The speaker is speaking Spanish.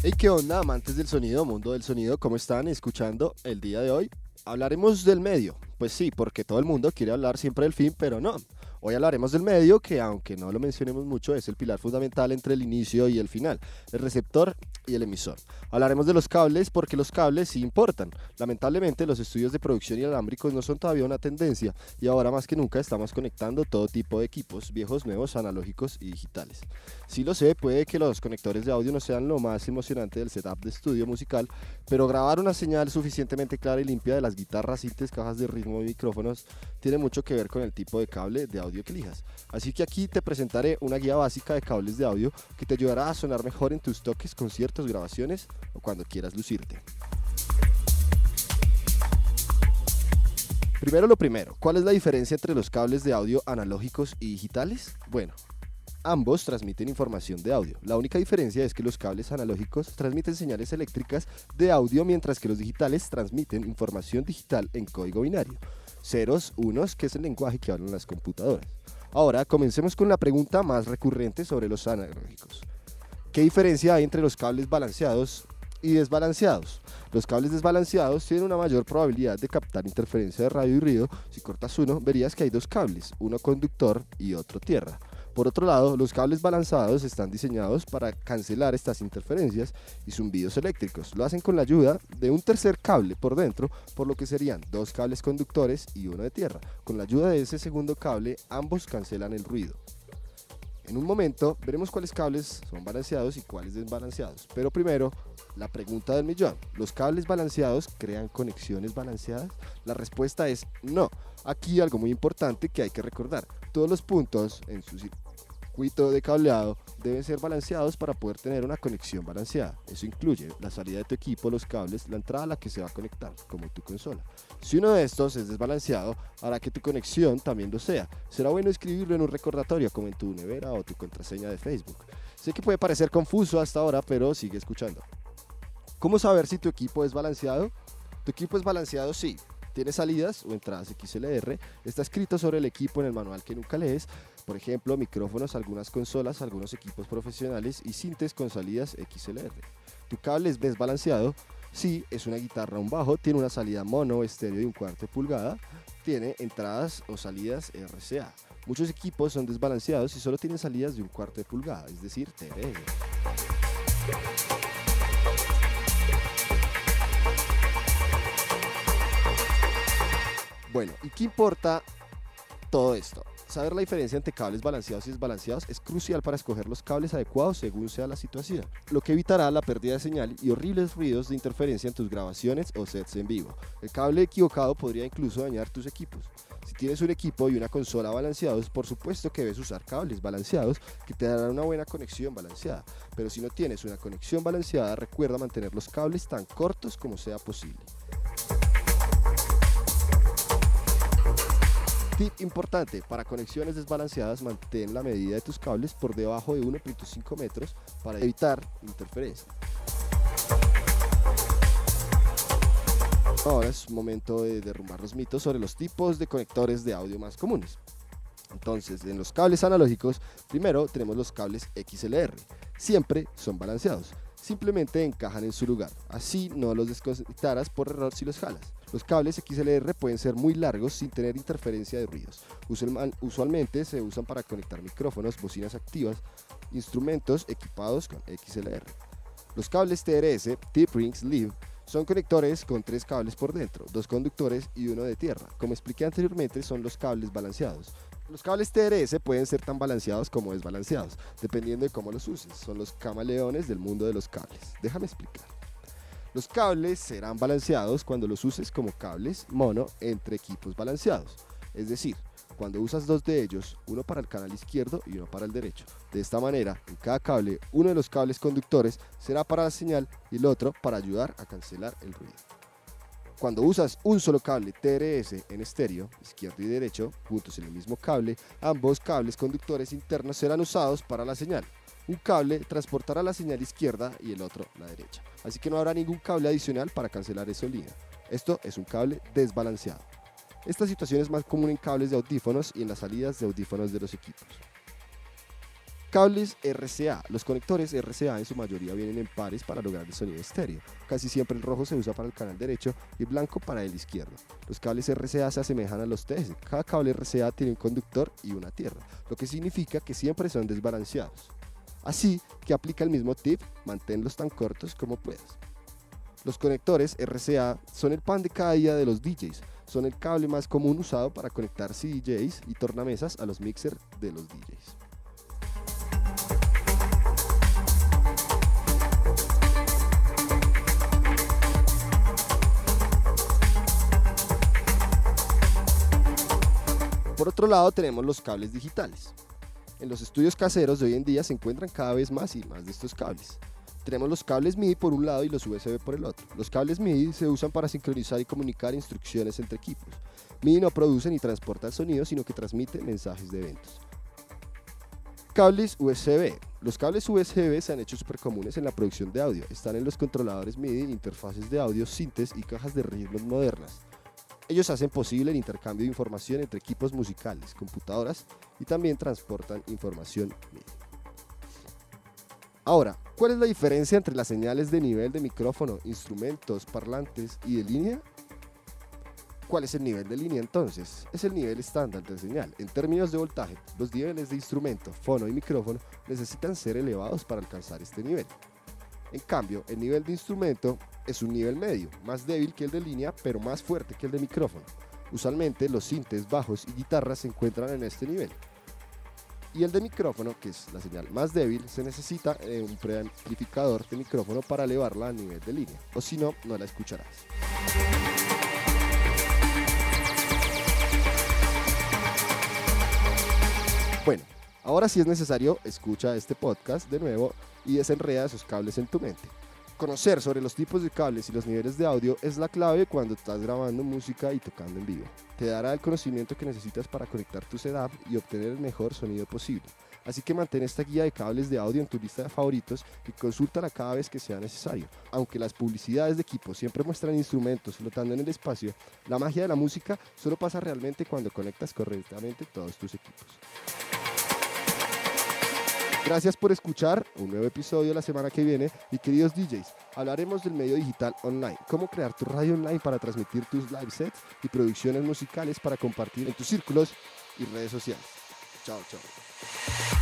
Hey, ¿qué onda, amantes del sonido, mundo del sonido? ¿Cómo están escuchando el día de hoy? Hablaremos del medio. Pues sí, porque todo el mundo quiere hablar siempre del fin, pero no. Hoy hablaremos del medio, que aunque no lo mencionemos mucho, es el pilar fundamental entre el inicio y el final, el receptor y el emisor. Hablaremos de los cables porque los cables sí importan. Lamentablemente los estudios de producción inalámbricos no son todavía una tendencia y ahora más que nunca estamos conectando todo tipo de equipos, viejos, nuevos, analógicos y digitales. Sí lo sé, puede que los conectores de audio no sean lo más emocionante del setup de estudio musical, pero grabar una señal suficientemente clara y limpia de las guitarras, sintes, cajas de ritmo y micrófonos tiene mucho que ver con el tipo de cable de audio audio que elijas. Así que aquí te presentaré una guía básica de cables de audio que te ayudará a sonar mejor en tus toques, conciertos, grabaciones o cuando quieras lucirte. Primero lo primero, ¿cuál es la diferencia entre los cables de audio analógicos y digitales? Bueno, ambos transmiten información de audio. La única diferencia es que los cables analógicos transmiten señales eléctricas de audio mientras que los digitales transmiten información digital en código binario ceros, unos, que es el lenguaje que hablan las computadoras. Ahora, comencemos con la pregunta más recurrente sobre los analógicos. ¿Qué diferencia hay entre los cables balanceados y desbalanceados? Los cables desbalanceados tienen una mayor probabilidad de captar interferencia de radio y ruido. Si cortas uno, verías que hay dos cables, uno conductor y otro tierra. Por otro lado, los cables balanzados están diseñados para cancelar estas interferencias y zumbidos eléctricos. Lo hacen con la ayuda de un tercer cable por dentro, por lo que serían dos cables conductores y uno de tierra. Con la ayuda de ese segundo cable, ambos cancelan el ruido. En un momento veremos cuáles cables son balanceados y cuáles desbalanceados. Pero primero, la pregunta del millón. ¿Los cables balanceados crean conexiones balanceadas? La respuesta es no. Aquí algo muy importante que hay que recordar. Todos los puntos en su de cableado deben ser balanceados para poder tener una conexión balanceada. Eso incluye la salida de tu equipo, los cables, la entrada a la que se va a conectar, como tu consola. Si uno de estos es desbalanceado, hará que tu conexión también lo sea. Será bueno escribirlo en un recordatorio, como en tu nevera o tu contraseña de Facebook. Sé que puede parecer confuso hasta ahora, pero sigue escuchando. ¿Cómo saber si tu equipo es balanceado? Tu equipo es balanceado, sí, tiene salidas o entradas XLR, está escrito sobre el equipo en el manual que nunca lees, por ejemplo, micrófonos, algunas consolas, algunos equipos profesionales y sintes con salidas XLR. Tu cable es desbalanceado, sí, es una guitarra un bajo, tiene una salida mono estéreo de un cuarto de pulgada, tiene entradas o salidas RCA. Muchos equipos son desbalanceados y solo tienen salidas de un cuarto de pulgada, es decir, TRS. Bueno, ¿y qué importa todo esto? Saber la diferencia entre cables balanceados y desbalanceados es crucial para escoger los cables adecuados según sea la situación, lo que evitará la pérdida de señal y horribles ruidos de interferencia en tus grabaciones o sets en vivo. El cable equivocado podría incluso dañar tus equipos. Si tienes un equipo y una consola balanceados, por supuesto que debes usar cables balanceados que te darán una buena conexión balanceada. Pero si no tienes una conexión balanceada, recuerda mantener los cables tan cortos como sea posible. Tip importante, para conexiones desbalanceadas mantén la medida de tus cables por debajo de 1.5 metros para evitar interferencia. Ahora es momento de derrumbar los mitos sobre los tipos de conectores de audio más comunes. Entonces, en los cables analógicos, primero tenemos los cables XLR. Siempre son balanceados. Simplemente encajan en su lugar. Así no los desconectarás por error si los jalas. Los cables XLR pueden ser muy largos sin tener interferencia de ruidos. Usualmente se usan para conectar micrófonos, bocinas activas, instrumentos equipados con XLR. Los cables TRS, Tip Ring Sleeve, son conectores con tres cables por dentro, dos conductores y uno de tierra. Como expliqué anteriormente, son los cables balanceados. Los cables TRS pueden ser tan balanceados como desbalanceados, dependiendo de cómo los uses. Son los camaleones del mundo de los cables. Déjame explicar. Los cables serán balanceados cuando los uses como cables mono entre equipos balanceados. Es decir, cuando usas dos de ellos, uno para el canal izquierdo y uno para el derecho. De esta manera, en cada cable, uno de los cables conductores será para la señal y el otro para ayudar a cancelar el ruido. Cuando usas un solo cable TRS en estéreo, izquierdo y derecho, juntos en el mismo cable, ambos cables conductores internos serán usados para la señal. Un cable transportará la señal izquierda y el otro la derecha. Así que no habrá ningún cable adicional para cancelar esa línea. Esto es un cable desbalanceado. Esta situación es más común en cables de audífonos y en las salidas de audífonos de los equipos. Cables RCA. Los conectores RCA en su mayoría vienen en pares para lograr el sonido estéreo. Casi siempre el rojo se usa para el canal derecho y el blanco para el izquierdo. Los cables RCA se asemejan a los TS. Cada cable RCA tiene un conductor y una tierra, lo que significa que siempre son desbalanceados. Así que aplica el mismo tip, manténlos tan cortos como puedas. Los conectores RCA son el pan de cada día de los DJs. Son el cable más común usado para conectar CDJs y tornamesas a los mixers de los DJs. Por otro lado tenemos los cables digitales. En los estudios caseros de hoy en día se encuentran cada vez más y más de estos cables. Tenemos los cables MIDI por un lado y los USB por el otro. Los cables MIDI se usan para sincronizar y comunicar instrucciones entre equipos. MIDI no produce ni transporta sonido, sino que transmite mensajes de eventos. Cables USB. Los cables USB se han hecho súper comunes en la producción de audio. Están en los controladores MIDI, interfaces de audio, sintes y cajas de ritmos modernas. Ellos hacen posible el intercambio de información entre equipos musicales, computadoras y también transportan información MIDI. Ahora, ¿cuál es la diferencia entre las señales de nivel de micrófono, instrumentos, parlantes y de línea? ¿Cuál es el nivel de línea entonces? Es el nivel estándar de señal. En términos de voltaje, los niveles de instrumento, fono y micrófono necesitan ser elevados para alcanzar este nivel. En cambio, el nivel de instrumento es un nivel medio, más débil que el de línea, pero más fuerte que el de micrófono. Usualmente los sintes, bajos y guitarras se encuentran en este nivel. Y el de micrófono, que es la señal más débil, se necesita eh, un preamplificador de micrófono para elevarla a nivel de línea, o si no, no la escucharás. Ahora sí es necesario escucha este podcast de nuevo y desenreda esos cables en tu mente. Conocer sobre los tipos de cables y los niveles de audio es la clave cuando estás grabando música y tocando en vivo. Te dará el conocimiento que necesitas para conectar tu setup y obtener el mejor sonido posible. Así que mantén esta guía de cables de audio en tu lista de favoritos y consúltala cada vez que sea necesario. Aunque las publicidades de equipos siempre muestran instrumentos flotando en el espacio, la magia de la música solo pasa realmente cuando conectas correctamente todos tus equipos. Gracias por escuchar un nuevo episodio la semana que viene y queridos DJs, hablaremos del medio digital online, cómo crear tu radio online para transmitir tus live sets y producciones musicales para compartir en tus círculos y redes sociales. Chao, chao.